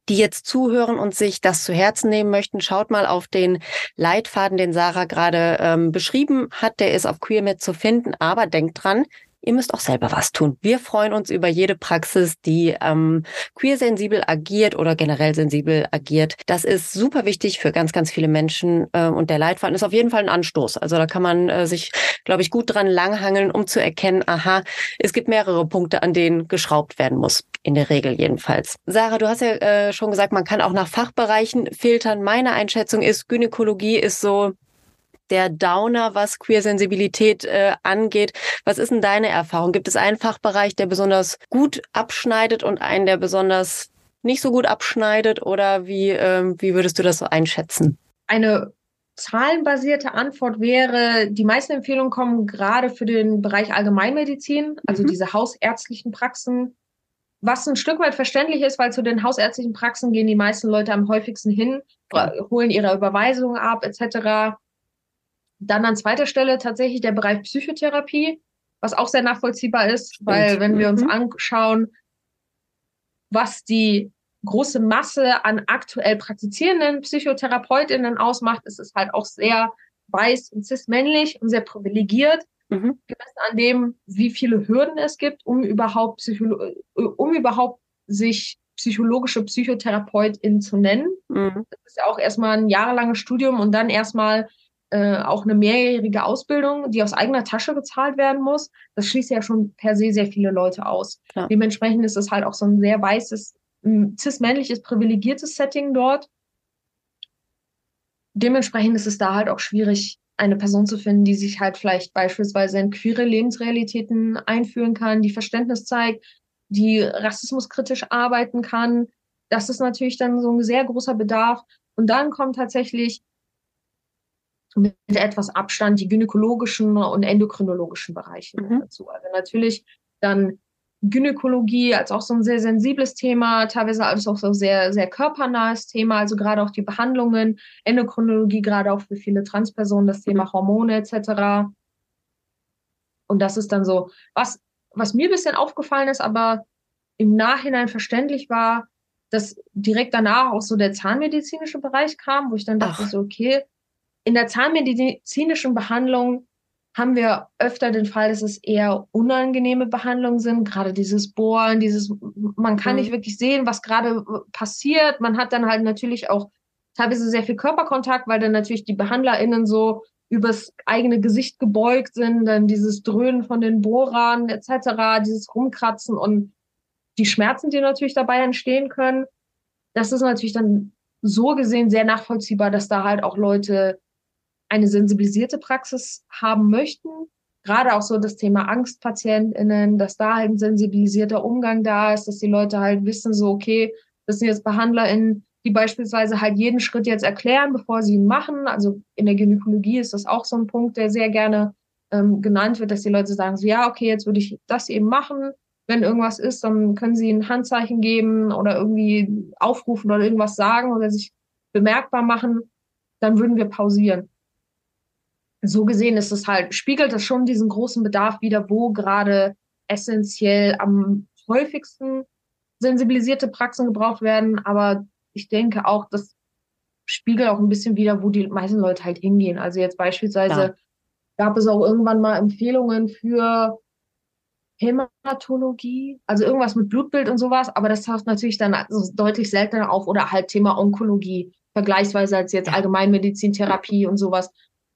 die jetzt zuhören und sich das zu Herzen nehmen möchten, schaut mal auf den Leitfaden, den Sarah gerade ähm, beschrieben hat. Der ist auf QueerMed zu finden. Aber denkt dran, ihr müsst auch selber was tun. Wir freuen uns über jede Praxis, die ähm, queer-sensibel agiert oder generell sensibel agiert. Das ist super wichtig für ganz, ganz viele Menschen äh, und der Leitfaden ist auf jeden Fall ein Anstoß. Also da kann man äh, sich, glaube ich, gut dran langhangeln, um zu erkennen, aha, es gibt mehrere Punkte, an denen geschraubt werden muss. In der Regel jedenfalls. Sarah, du hast ja äh, schon gesagt, man kann auch nach Fachbereichen filtern. Meine Einschätzung ist, Gynäkologie ist so der Downer, was Queersensibilität äh, angeht. Was ist denn deine Erfahrung? Gibt es einen Fachbereich, der besonders gut abschneidet und einen, der besonders nicht so gut abschneidet? Oder wie, äh, wie würdest du das so einschätzen? Eine zahlenbasierte Antwort wäre, die meisten Empfehlungen kommen gerade für den Bereich Allgemeinmedizin, also mhm. diese hausärztlichen Praxen, was ein Stück weit verständlich ist, weil zu den hausärztlichen Praxen gehen die meisten Leute am häufigsten hin, holen ihre Überweisungen ab etc. Dann an zweiter Stelle tatsächlich der Bereich Psychotherapie, was auch sehr nachvollziehbar ist, Stimmt. weil wenn wir uns mhm. anschauen, was die große Masse an aktuell praktizierenden Psychotherapeutinnen ausmacht, ist es halt auch sehr weiß und cis-männlich und sehr privilegiert, mhm. gemessen an dem, wie viele Hürden es gibt, um überhaupt, Psycholo um überhaupt sich psychologische Psychotherapeutin zu nennen. Mhm. Das ist ja auch erstmal ein jahrelanges Studium und dann erstmal äh, auch eine mehrjährige Ausbildung, die aus eigener Tasche bezahlt werden muss, das schließt ja schon per se sehr viele Leute aus. Ja. Dementsprechend ist es halt auch so ein sehr weißes, cis-männliches, privilegiertes Setting dort. Dementsprechend ist es da halt auch schwierig, eine Person zu finden, die sich halt vielleicht beispielsweise in queere Lebensrealitäten einführen kann, die Verständnis zeigt, die rassismuskritisch arbeiten kann. Das ist natürlich dann so ein sehr großer Bedarf. Und dann kommt tatsächlich mit etwas Abstand die gynäkologischen und endokrinologischen Bereiche mhm. dazu. Also natürlich dann Gynäkologie als auch so ein sehr sensibles Thema, teilweise als auch so sehr, sehr körpernahes Thema, also gerade auch die Behandlungen, Endokrinologie, gerade auch für viele Transpersonen, das Thema Hormone etc. Und das ist dann so, was, was mir ein bisschen aufgefallen ist, aber im Nachhinein verständlich war, dass direkt danach auch so der zahnmedizinische Bereich kam, wo ich dann dachte, Ach. so, okay, in der zahnmedizinischen Behandlung haben wir öfter den Fall, dass es eher unangenehme Behandlungen sind, gerade dieses Bohren, dieses, man kann mhm. nicht wirklich sehen, was gerade passiert. Man hat dann halt natürlich auch teilweise sehr viel Körperkontakt, weil dann natürlich die BehandlerInnen so übers eigene Gesicht gebeugt sind, dann dieses Dröhnen von den Bohrern etc., dieses Rumkratzen und die Schmerzen, die natürlich dabei entstehen können. Das ist natürlich dann so gesehen sehr nachvollziehbar, dass da halt auch Leute eine sensibilisierte Praxis haben möchten, gerade auch so das Thema AngstpatientInnen, dass da halt ein sensibilisierter Umgang da ist, dass die Leute halt wissen, so, okay, das sind jetzt BehandlerInnen, die beispielsweise halt jeden Schritt jetzt erklären, bevor sie ihn machen. Also in der Gynäkologie ist das auch so ein Punkt, der sehr gerne ähm, genannt wird, dass die Leute sagen, so, ja, okay, jetzt würde ich das eben machen. Wenn irgendwas ist, dann können sie ein Handzeichen geben oder irgendwie aufrufen oder irgendwas sagen oder sich bemerkbar machen. Dann würden wir pausieren so gesehen ist es halt, spiegelt das schon diesen großen Bedarf wieder, wo gerade essentiell am häufigsten sensibilisierte Praxen gebraucht werden. Aber ich denke auch, das spiegelt auch ein bisschen wieder, wo die meisten Leute halt hingehen. Also jetzt beispielsweise ja. gab es auch irgendwann mal Empfehlungen für Hämatologie, also irgendwas mit Blutbild und sowas, aber das taucht natürlich dann also deutlich seltener auf oder halt Thema Onkologie, vergleichsweise als jetzt Allgemeinmedizintherapie und sowas.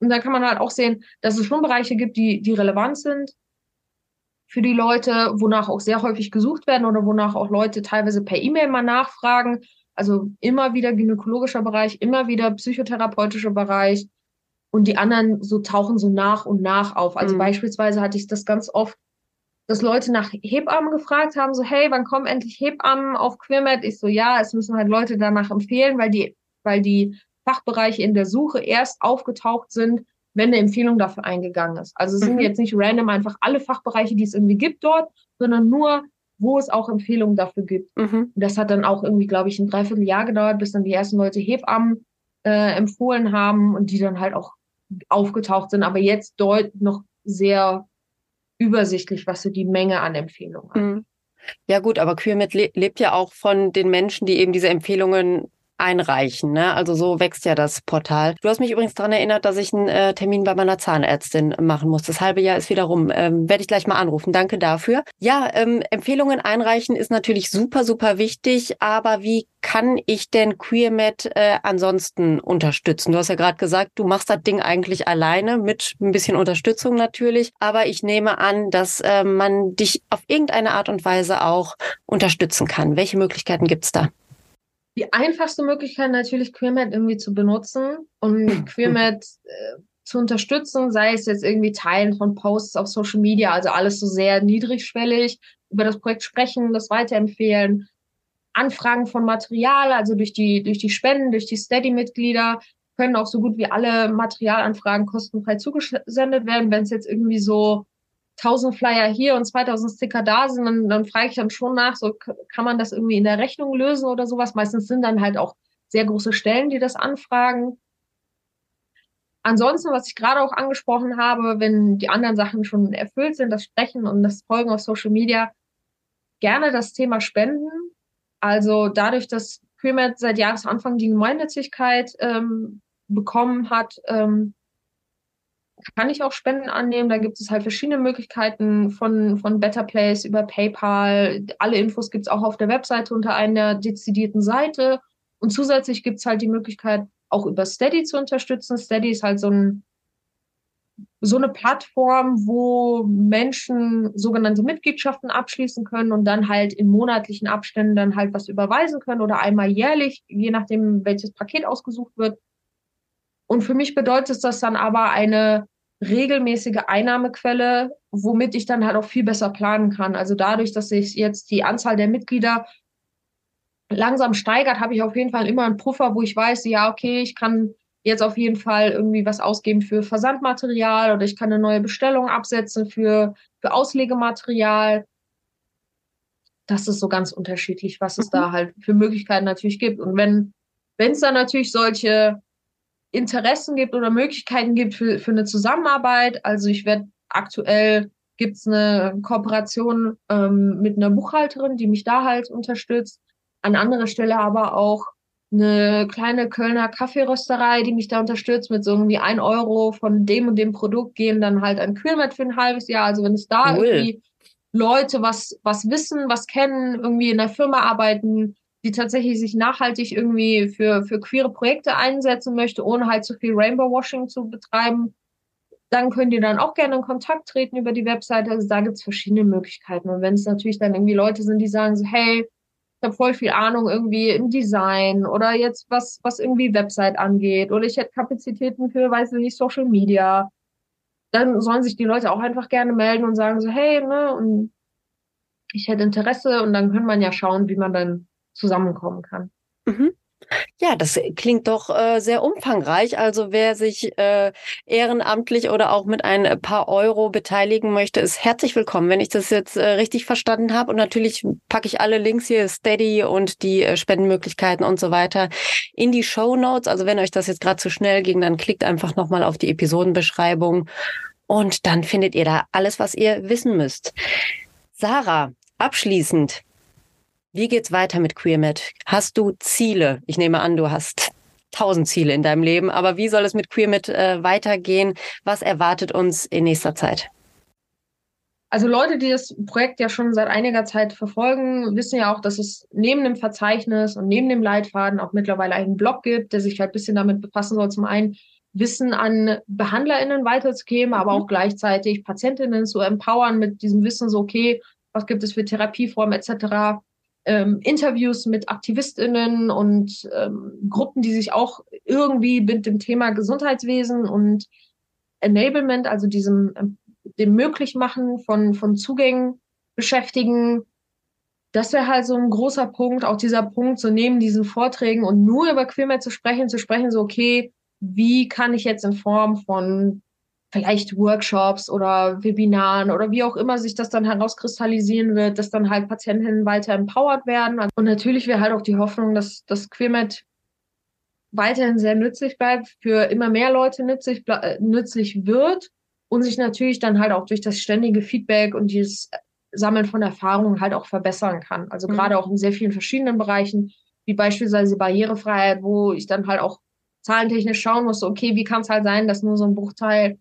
Und da kann man halt auch sehen, dass es schon Bereiche gibt, die, die relevant sind für die Leute, wonach auch sehr häufig gesucht werden oder wonach auch Leute teilweise per E-Mail mal nachfragen. Also immer wieder gynäkologischer Bereich, immer wieder psychotherapeutischer Bereich. Und die anderen so tauchen so nach und nach auf. Also mhm. beispielsweise hatte ich das ganz oft, dass Leute nach Hebammen gefragt haben, so, hey, wann kommen endlich Hebammen auf Queermed? Ich so, ja, es müssen halt Leute danach empfehlen, weil die, weil die Fachbereiche in der Suche erst aufgetaucht sind, wenn eine Empfehlung dafür eingegangen ist. Also es sind mhm. jetzt nicht random einfach alle Fachbereiche, die es irgendwie gibt dort, sondern nur, wo es auch Empfehlungen dafür gibt. Mhm. Das hat dann auch irgendwie, glaube ich, ein Dreivierteljahr gedauert, bis dann die ersten Leute Hebammen äh, empfohlen haben und die dann halt auch aufgetaucht sind, aber jetzt deut noch sehr übersichtlich, was so die Menge an Empfehlungen. Mhm. Ja gut, aber QueerMed lebt ja auch von den Menschen, die eben diese Empfehlungen einreichen. Ne? Also so wächst ja das Portal. Du hast mich übrigens daran erinnert, dass ich einen äh, Termin bei meiner Zahnärztin machen muss. Das halbe Jahr ist wieder rum. Ähm, Werde ich gleich mal anrufen. Danke dafür. Ja, ähm, Empfehlungen einreichen ist natürlich super, super wichtig. Aber wie kann ich denn QueerMed äh, ansonsten unterstützen? Du hast ja gerade gesagt, du machst das Ding eigentlich alleine mit ein bisschen Unterstützung natürlich. Aber ich nehme an, dass äh, man dich auf irgendeine Art und Weise auch unterstützen kann. Welche Möglichkeiten gibt's da? Die einfachste Möglichkeit natürlich QueerMed irgendwie zu benutzen und hm. QueerMed äh, zu unterstützen, sei es jetzt irgendwie Teilen von Posts auf Social Media, also alles so sehr niedrigschwellig, über das Projekt sprechen, das weiterempfehlen, Anfragen von Material, also durch die, durch die Spenden, durch die Steady-Mitglieder können auch so gut wie alle Materialanfragen kostenfrei zugesendet werden. Wenn es jetzt irgendwie so 1000 Flyer hier und 2000 Sticker da sind, dann, dann frage ich dann schon nach, so kann man das irgendwie in der Rechnung lösen oder sowas. Meistens sind dann halt auch sehr große Stellen, die das anfragen. Ansonsten, was ich gerade auch angesprochen habe, wenn die anderen Sachen schon erfüllt sind, das Sprechen und das Folgen auf Social Media, gerne das Thema Spenden. Also dadurch, dass QMED seit Jahresanfang die Gemeinnützigkeit ähm, bekommen hat, ähm, kann ich auch Spenden annehmen. Da gibt es halt verschiedene Möglichkeiten von, von Better Place über PayPal. Alle Infos gibt es auch auf der Webseite unter einer dezidierten Seite. Und zusätzlich gibt es halt die Möglichkeit, auch über Steady zu unterstützen. Steady ist halt so, ein, so eine Plattform, wo Menschen sogenannte Mitgliedschaften abschließen können und dann halt in monatlichen Abständen dann halt was überweisen können oder einmal jährlich, je nachdem, welches Paket ausgesucht wird. Und für mich bedeutet das dann aber eine regelmäßige Einnahmequelle, womit ich dann halt auch viel besser planen kann. Also dadurch, dass sich jetzt die Anzahl der Mitglieder langsam steigert, habe ich auf jeden Fall immer einen Puffer, wo ich weiß, ja, okay, ich kann jetzt auf jeden Fall irgendwie was ausgeben für Versandmaterial oder ich kann eine neue Bestellung absetzen für, für Auslegematerial. Das ist so ganz unterschiedlich, was es mhm. da halt für Möglichkeiten natürlich gibt. Und wenn wenn es dann natürlich solche Interessen gibt oder Möglichkeiten gibt für, für eine Zusammenarbeit. Also ich werde aktuell gibt es eine Kooperation ähm, mit einer Buchhalterin, die mich da halt unterstützt. An anderer Stelle aber auch eine kleine Kölner Kaffeerösterei, die mich da unterstützt mit so irgendwie ein Euro von dem und dem Produkt gehen dann halt an Kühlmet für ein halbes Jahr. Also wenn es da cool. irgendwie Leute was, was wissen, was kennen, irgendwie in der Firma arbeiten, die tatsächlich sich nachhaltig irgendwie für, für queere Projekte einsetzen möchte, ohne halt zu viel Rainbow Washing zu betreiben, dann könnt ihr dann auch gerne in Kontakt treten über die Webseite. Also da gibt es verschiedene Möglichkeiten. Und wenn es natürlich dann irgendwie Leute sind, die sagen so, hey, ich habe voll viel Ahnung irgendwie im Design oder jetzt was, was irgendwie Website angeht oder ich hätte Kapazitäten für, weiß ich nicht, Social Media, dann sollen sich die Leute auch einfach gerne melden und sagen so, hey, ne, und ich hätte Interesse und dann kann man ja schauen, wie man dann zusammenkommen kann. Mhm. Ja, das klingt doch äh, sehr umfangreich. Also wer sich äh, ehrenamtlich oder auch mit ein paar Euro beteiligen möchte, ist herzlich willkommen, wenn ich das jetzt äh, richtig verstanden habe. Und natürlich packe ich alle Links hier, Steady und die äh, Spendenmöglichkeiten und so weiter in die Show Notes. Also wenn euch das jetzt gerade zu schnell ging, dann klickt einfach nochmal auf die Episodenbeschreibung und dann findet ihr da alles, was ihr wissen müsst. Sarah, abschließend, wie geht's weiter mit QueerMed? Hast du Ziele? Ich nehme an, du hast tausend Ziele in deinem Leben, aber wie soll es mit QueerMed äh, weitergehen? Was erwartet uns in nächster Zeit? Also Leute, die das Projekt ja schon seit einiger Zeit verfolgen, wissen ja auch, dass es neben dem Verzeichnis und neben dem Leitfaden auch mittlerweile einen Blog gibt, der sich halt ein bisschen damit befassen soll. Zum einen Wissen an BehandlerInnen weiterzugeben, aber mhm. auch gleichzeitig PatientInnen zu empowern mit diesem Wissen, so okay, was gibt es für Therapieformen etc ähm, Interviews mit AktivistInnen und ähm, Gruppen, die sich auch irgendwie mit dem Thema Gesundheitswesen und Enablement, also diesem ähm, dem Möglichmachen von, von Zugängen beschäftigen. Das wäre halt so ein großer Punkt, auch dieser Punkt, so neben diesen Vorträgen und nur über Queermet zu sprechen, zu sprechen, so okay, wie kann ich jetzt in Form von vielleicht Workshops oder Webinaren oder wie auch immer sich das dann herauskristallisieren wird, dass dann halt Patientinnen weiter empowered werden. Und natürlich wäre halt auch die Hoffnung, dass das Queermed weiterhin sehr nützlich bleibt, für immer mehr Leute nützlich, äh, nützlich wird und sich natürlich dann halt auch durch das ständige Feedback und dieses Sammeln von Erfahrungen halt auch verbessern kann. Also mhm. gerade auch in sehr vielen verschiedenen Bereichen, wie beispielsweise Barrierefreiheit, wo ich dann halt auch zahlentechnisch schauen musste, okay, wie kann es halt sein, dass nur so ein Bruchteil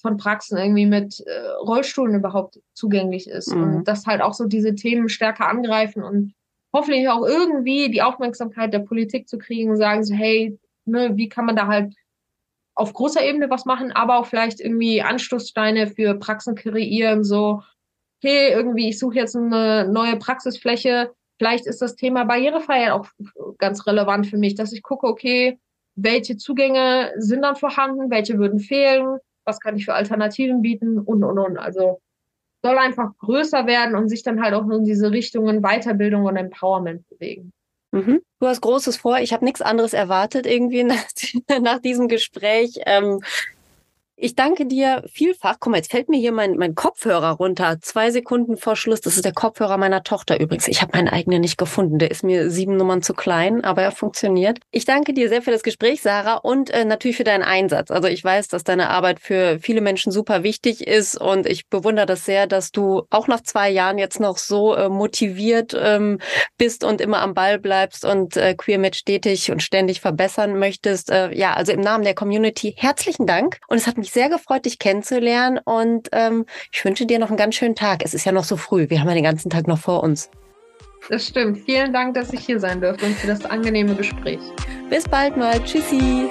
von Praxen irgendwie mit äh, Rollstuhlen überhaupt zugänglich ist mhm. und dass halt auch so diese Themen stärker angreifen und hoffentlich auch irgendwie die Aufmerksamkeit der Politik zu kriegen und sagen so, hey, ne, wie kann man da halt auf großer Ebene was machen, aber auch vielleicht irgendwie Anstoßsteine für Praxen kreieren, so, okay, irgendwie, ich suche jetzt eine neue Praxisfläche, vielleicht ist das Thema Barrierefreiheit auch ganz relevant für mich, dass ich gucke, okay, welche Zugänge sind dann vorhanden, welche würden fehlen, was kann ich für Alternativen bieten und, und, und. Also soll einfach größer werden und sich dann halt auch in diese Richtungen Weiterbildung und Empowerment bewegen. Mhm. Du hast Großes vor. Ich habe nichts anderes erwartet irgendwie nach, nach diesem Gespräch. Ähm, ich danke dir vielfach. Guck mal, jetzt fällt mir hier mein, mein Kopfhörer runter. Zwei Sekunden vor Schluss. Das ist der Kopfhörer meiner Tochter übrigens. Ich habe meinen eigenen nicht gefunden. Der ist mir sieben Nummern zu klein, aber er funktioniert. Ich danke dir sehr für das Gespräch, Sarah, und äh, natürlich für deinen Einsatz. Also ich weiß, dass deine Arbeit für viele Menschen super wichtig ist und ich bewundere das sehr, dass du auch nach zwei Jahren jetzt noch so äh, motiviert ähm, bist und immer am Ball bleibst und äh, QueerMed stetig und ständig verbessern möchtest. Äh, ja, also im Namen der Community herzlichen Dank und es hat mich mich sehr gefreut, dich kennenzulernen und ähm, ich wünsche dir noch einen ganz schönen Tag. Es ist ja noch so früh. Wir haben ja den ganzen Tag noch vor uns. Das stimmt. Vielen Dank, dass ich hier sein durfte und für das angenehme Gespräch. Bis bald mal. Tschüssi.